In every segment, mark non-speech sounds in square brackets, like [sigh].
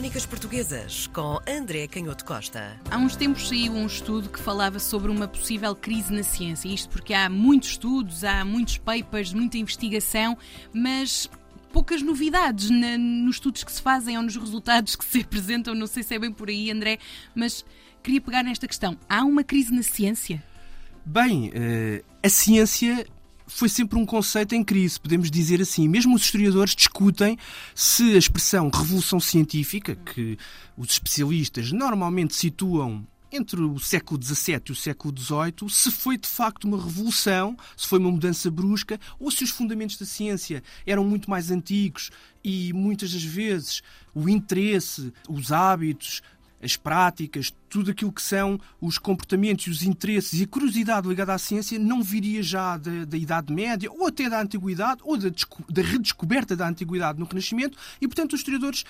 Crónicas Portuguesas com André Canhoto Costa. Há uns tempos saiu um estudo que falava sobre uma possível crise na ciência. Isto porque há muitos estudos, há muitos papers, muita investigação, mas poucas novidades na, nos estudos que se fazem ou nos resultados que se [laughs] apresentam. Não sei se é bem por aí, André, mas queria pegar nesta questão. Há uma crise na ciência? Bem, eh, a ciência foi sempre um conceito em crise, podemos dizer assim. Mesmo os historiadores discutem se a expressão revolução científica, que os especialistas normalmente situam entre o século XVII e o século XVIII, se foi de facto uma revolução, se foi uma mudança brusca, ou se os fundamentos da ciência eram muito mais antigos e muitas das vezes o interesse, os hábitos, as práticas, tudo aquilo que são os comportamentos, os interesses e a curiosidade ligada à ciência não viria já da, da Idade Média ou até da Antiguidade ou da, da redescoberta da Antiguidade no Renascimento e, portanto, os historiadores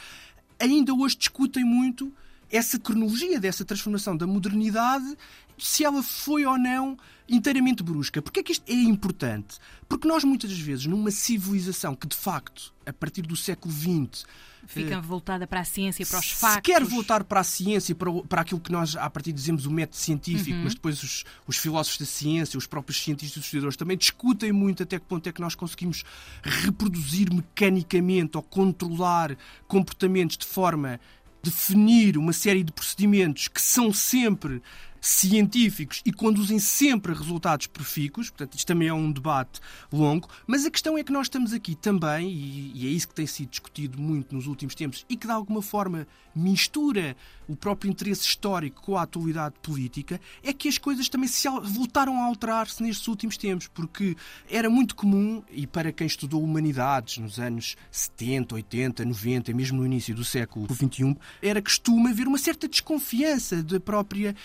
ainda hoje discutem muito essa cronologia dessa transformação da modernidade, se ela foi ou não inteiramente brusca. Porquê é que isto é importante? Porque nós, muitas vezes, numa civilização que, de facto, a partir do século XX. Fica uh, voltada para a ciência, para os factos. Se quer voltar para a ciência, para, para aquilo que nós, a partir dizemos, o método científico, uhum. mas depois os, os, filósofos da ciência, os próprios cientistas e historiadores também discutem muito até que ponto é que nós conseguimos reproduzir mecanicamente ou controlar comportamentos de forma definir uma série de procedimentos que são sempre científicos e conduzem sempre a resultados profícuos, portanto, isto também é um debate longo, mas a questão é que nós estamos aqui também, e, é isso que tem sido discutido muito nos últimos tempos e que de alguma forma mistura o próprio interesse histórico com a atualidade política, é que as coisas também se voltaram a alterar-se nestes últimos tempos, porque era muito comum, e para quem estudou humanidades nos anos 70, 80, 90, mesmo no início do século XXI, era costume haver uma certa desconfiança da própria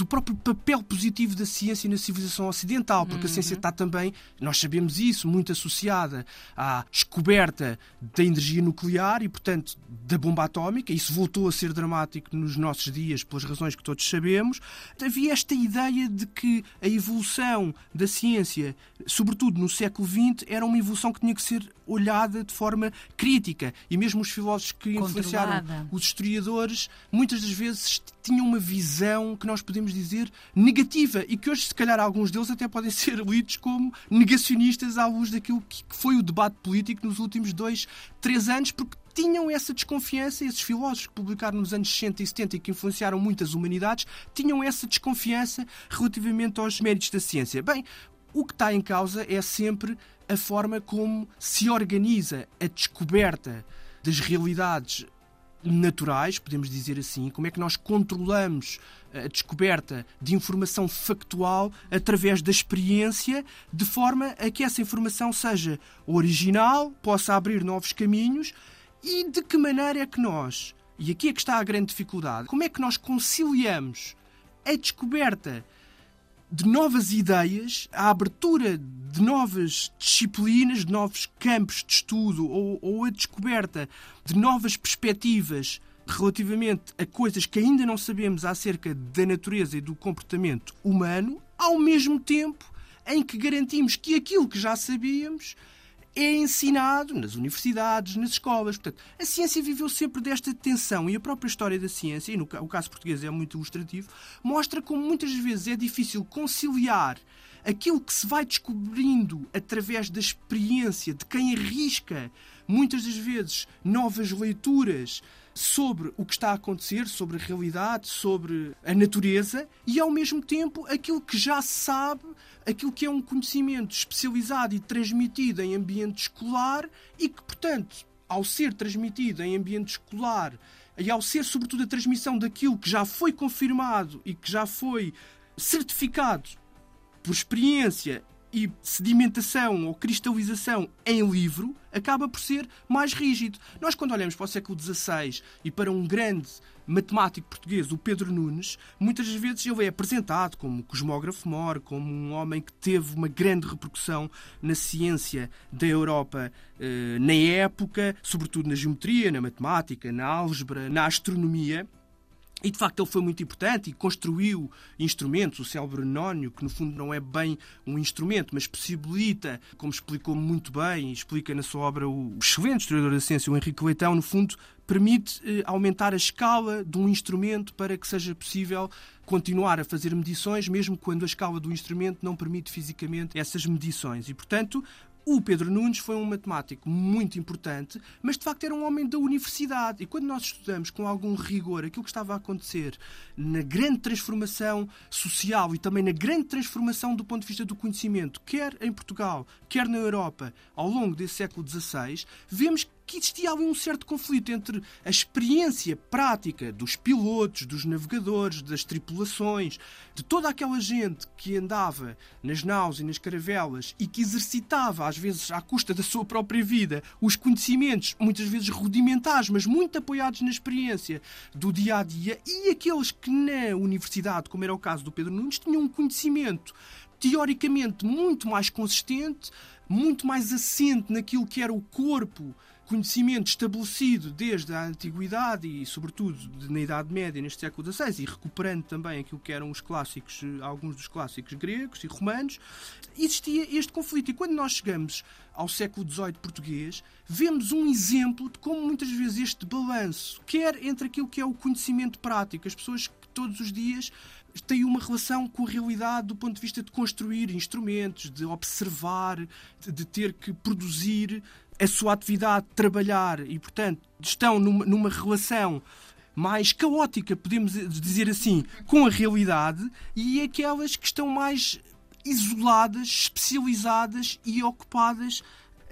do próprio papel positivo da ciência na civilização ocidental, porque uhum. a ciência está também, nós sabemos isso, muito associada à descoberta da energia nuclear e, portanto, da bomba atómica. Isso voltou a ser dramático nos nossos dias, pelas razões que todos sabemos. Havia esta ideia de que a evolução da ciência, sobretudo no século XX, era uma evolução que tinha que ser olhada de forma crítica. E mesmo os filósofos que influenciaram os historiadores, muitas das vezes tinham uma visão que nós podemos dizer negativa e que hoje, se calhar, alguns deles até podem [laughs] ser lidos como negacionistas à luz daquilo que foi o debate político nos últimos dois, três anos, porque tinham essa desconfiança, esses filósofos que publicaram nos anos 60 e 70 e que influenciaram muitas humanidades, tinham essa desconfiança relativamente aos méritos da ciência. Bem, o que está em causa é sempre a forma como se organiza a descoberta das realidades naturais, podemos dizer assim, como é que nós controlamos a descoberta de informação factual através da experiência, de forma a que essa informação seja original, possa abrir novos caminhos e de que maneira é que nós, e aqui é que está a grande dificuldade, como é que nós conciliamos a descoberta de novas ideias, a abertura de novas disciplinas, de novos campos de estudo ou, ou a descoberta de novas perspectivas relativamente a coisas que ainda não sabemos acerca da natureza e do comportamento humano, ao mesmo tempo em que garantimos que aquilo que já sabíamos é ensinado nas universidades, nas escolas. Portanto, a ciência viveu sempre desta tensão e a própria história da ciência, e no o caso português é muito ilustrativo, mostra como muitas vezes é difícil conciliar aquilo que se vai descobrindo através da experiência de quem arrisca muitas das vezes novas leituras sobre o que está a acontecer, sobre a realidade, sobre a natureza e ao mesmo tempo aquilo que já se sabe, aquilo que é um conhecimento especializado e transmitido em ambiente escolar e que, portanto, ao ser transmitido em ambiente escolar e ao ser, sobretudo, a transmissão daquilo que já foi confirmado e que já foi certificado por experiência e sedimentação ou cristalização em livro acaba por ser mais rígido. Nós, quando olhamos para o século XVI e para um grande matemático português, o Pedro Nunes, muitas vezes ele é apresentado como cosmógrafo mor, como um homem que teve uma grande repercussão na ciência da Europa eh, na época, sobretudo na geometria, na matemática, na álgebra, na astronomia. E de facto ele foi muito importante e construiu instrumentos, o célebre nónio, que no fundo não é bem um instrumento, mas possibilita, como explicou muito bem, explica na sua obra o excelente historiador da ciência, o Henrique Leitão, no fundo permite eh, aumentar a escala de um instrumento para que seja possível continuar a fazer medições, mesmo quando a escala do instrumento não permite fisicamente essas medições. E, portanto, o Pedro Nunes foi um matemático muito importante, mas de facto era um homem da universidade. E quando nós estudamos com algum rigor aquilo que estava a acontecer na grande transformação social e também na grande transformação do ponto de vista do conhecimento, quer em Portugal, quer na Europa, ao longo desse século XVI, vemos que existia ali um certo conflito entre a experiência prática dos pilotos, dos navegadores, das tripulações, de toda aquela gente que andava nas naus e nas caravelas e que exercitava, às vezes à custa da sua própria vida, os conhecimentos, muitas vezes rudimentares, mas muito apoiados na experiência do dia a dia, e aqueles que na universidade, como era o caso do Pedro Nunes, tinham um conhecimento teoricamente muito mais consistente, muito mais assente naquilo que era o corpo conhecimento estabelecido desde a antiguidade e, sobretudo, na Idade Média, neste século XVI, e recuperando também aquilo que eram os clássicos, alguns dos clássicos gregos e romanos, existia este conflito. E quando nós chegamos ao século XVIII português, vemos um exemplo de como muitas vezes este balanço, quer entre aquilo que é o conhecimento prático, as pessoas que todos os dias têm uma relação com a realidade do ponto de vista de construir instrumentos, de observar, de ter que produzir a sua atividade de trabalhar e, portanto, estão numa, numa relação mais caótica, podemos dizer assim, com a realidade e aquelas que estão mais isoladas, especializadas e ocupadas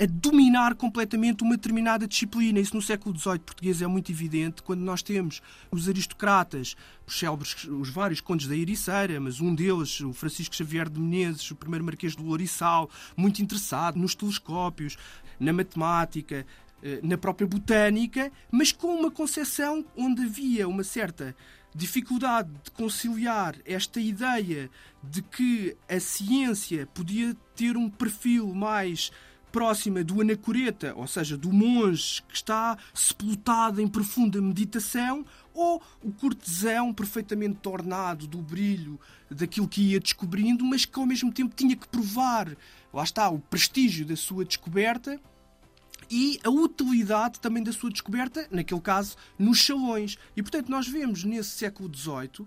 a dominar completamente uma determinada disciplina. Isso no século XVIII português é muito evidente quando nós temos os aristocratas, os célebres, os vários condes da Ericeira, mas um deles, o Francisco Xavier de Menezes, o primeiro marquês do Louriçal, muito interessado nos telescópios, na matemática, eh, na própria botânica, mas com uma concepção onde havia uma certa dificuldade de conciliar esta ideia de que a ciência podia ter um perfil mais próxima do anacoreta, ou seja, do monge que está sepultado em profunda meditação, ou o cortesão perfeitamente tornado do brilho daquilo que ia descobrindo, mas que ao mesmo tempo tinha que provar, lá está, o prestígio da sua descoberta e a utilidade também da sua descoberta, naquele caso, nos salões. E portanto, nós vemos nesse século XVIII,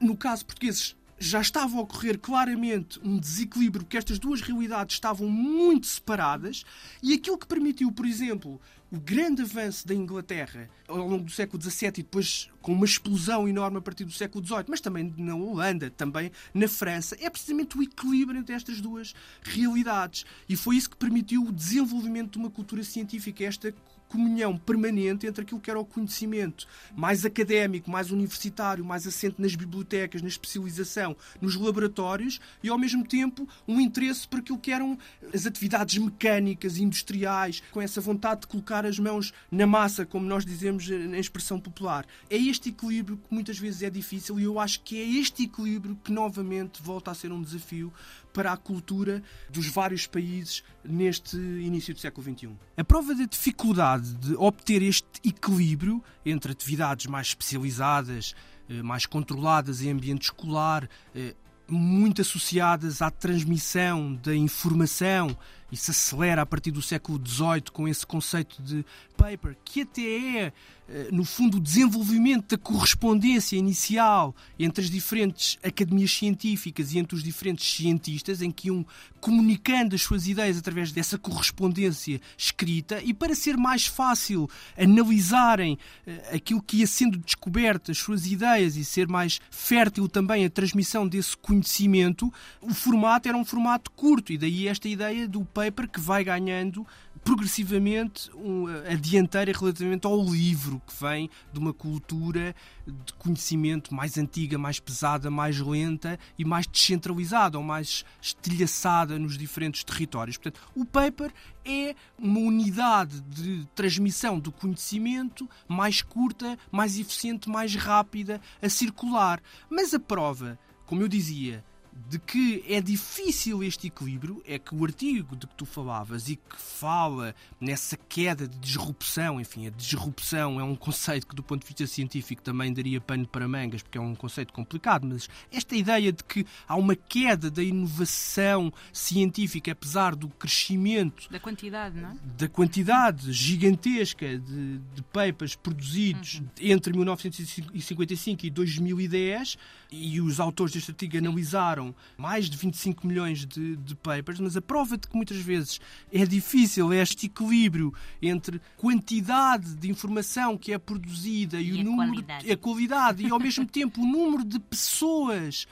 no caso português, já estava a ocorrer claramente um desequilíbrio, porque estas duas realidades estavam muito separadas, e aquilo que permitiu, por exemplo, o grande avanço da Inglaterra ao longo do século XVII e depois com uma explosão enorme a partir do século XVIII, mas também na Holanda, também na França, é precisamente o equilíbrio entre estas duas realidades. E foi isso que permitiu o desenvolvimento de uma cultura científica, esta comunhão permanente entre aquilo que era o conhecimento mais académico, mais universitário, mais assente nas bibliotecas, na especialização, nos laboratórios e, ao mesmo tempo, um interesse por aquilo que eram as atividades mecânicas, industriais, com essa vontade de colocar as mãos na massa, como nós dizemos na expressão popular. É este equilíbrio que muitas vezes é difícil e eu acho que é este equilíbrio que novamente volta a ser um desafio para a cultura dos vários países neste início do século XXI. A prova da dificuldade de obter este equilíbrio entre atividades mais especializadas, eh, mais controladas em ambiente escolar, eh, muito associadas à transmissão da informação e se acelera a partir do século XVIII com esse conceito de paper, que até é, eh, no fundo, o desenvolvimento da correspondência inicial entre as diferentes academias científicas e entre os diferentes cientistas, em que iam comunicando as suas ideias através dessa correspondência escrita, e para ser mais fácil analisarem eh, aquilo que ia sendo descoberto, as suas ideias, e ser mais fértil também a transmissão desse conhecimento, o formato era um formato curto, e daí esta ideia do paper que vai ganhando progressivamente um, a dianteira relativamente ao livro, que vem de uma cultura de conhecimento mais antiga, mais pesada, mais lenta e mais descentralizada ou mais estilhaçada nos diferentes territórios. Portanto, o paper é uma unidade de transmissão do conhecimento mais curta, mais eficiente, mais rápida a circular. Mas a prova, como eu dizia, de que é difícil este equilíbrio, é que o artigo de que tu falavas e que fala nessa queda de disrupção, enfim, a disrupção é um conceito que do ponto de vista científico também daria pano para mangas, porque é um conceito complicado, mas esta ideia de que há uma queda da inovação científica, apesar do crescimento da quantidade, não é? Da quantidade gigantesca de, de papers produzidos uhum. entre 1955 e 2010, e os autores deste artigo analisaram mais de 25 milhões de, de papers, mas a prova de que muitas vezes é difícil este equilíbrio entre quantidade de informação que é produzida e, e o número, qualidade. a qualidade e ao mesmo [laughs] tempo o número de pessoas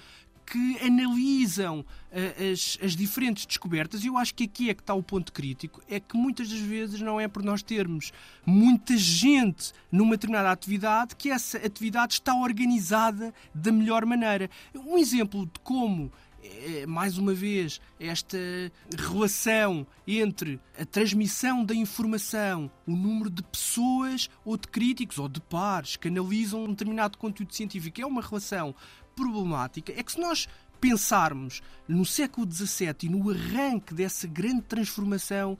que analisam uh, as, as, diferentes descobertas, e eu acho que aqui é que está o ponto crítico, é que muitas das vezes não é por nós termos muita gente numa determinada atividade que essa atividade está organizada da melhor maneira. Um exemplo de como é, mais uma vez, esta relação entre a transmissão da informação, o número de pessoas ou de críticos ou de pares que analisam um determinado conteúdo científico é uma relação problemática. É que se nós pensarmos no século XVII e no arranque dessa grande transformação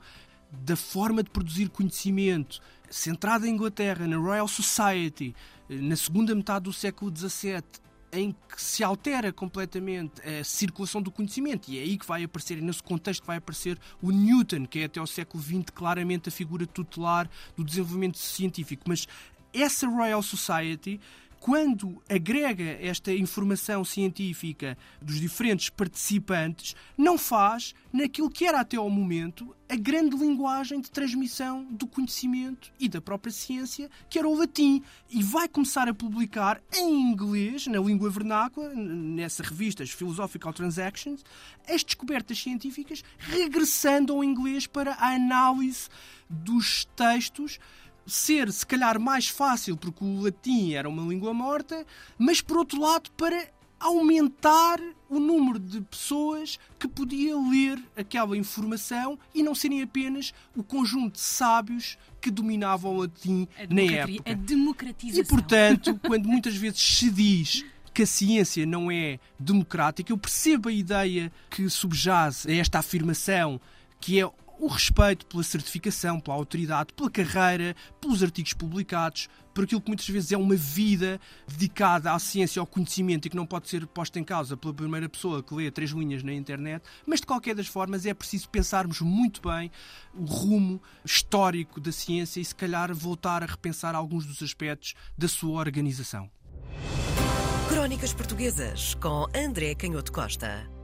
da forma de produzir conhecimento, centrada em Inglaterra, na Royal Society, na segunda metade do século XVII, em que se altera completamente a circulação do conhecimento. E é aí que vai aparecer, nesse contexto que vai aparecer o Newton, que é até o século XX claramente a figura tutelar do desenvolvimento científico. Mas essa Royal Society quando agrega esta informação científica dos diferentes participantes, não faz naquilo que era até ao momento a grande linguagem de transmissão do conhecimento e da própria ciência, que era o latim. E vai começar a publicar em inglês, na língua vernácula, nessa revista, Philosophical Transactions, as descobertas científicas, regressando ao inglês para a análise dos textos ser, se calhar, mais fácil, porque o latim era uma língua morta, mas, por outro lado, para aumentar o número de pessoas que podia ler aquela informação e não serem apenas o conjunto de sábios que dominavam o latim na época. A democratização. E, portanto, quando muitas vezes se diz que a ciência não é democrática, eu percebo a ideia que subjaz a esta afirmação que é o respeito pela certificação, pela autoridade, pela carreira, pelos artigos publicados, por aquilo que muitas vezes é uma vida dedicada à ciência, ao conhecimento e que não pode ser posta em causa pela primeira pessoa que lê três linhas na internet, mas de qualquer das formas é preciso pensarmos muito bem o rumo histórico da ciência e se calhar voltar a repensar alguns dos aspectos da sua organização. Crónicas Portuguesas com André Canhoto Costa.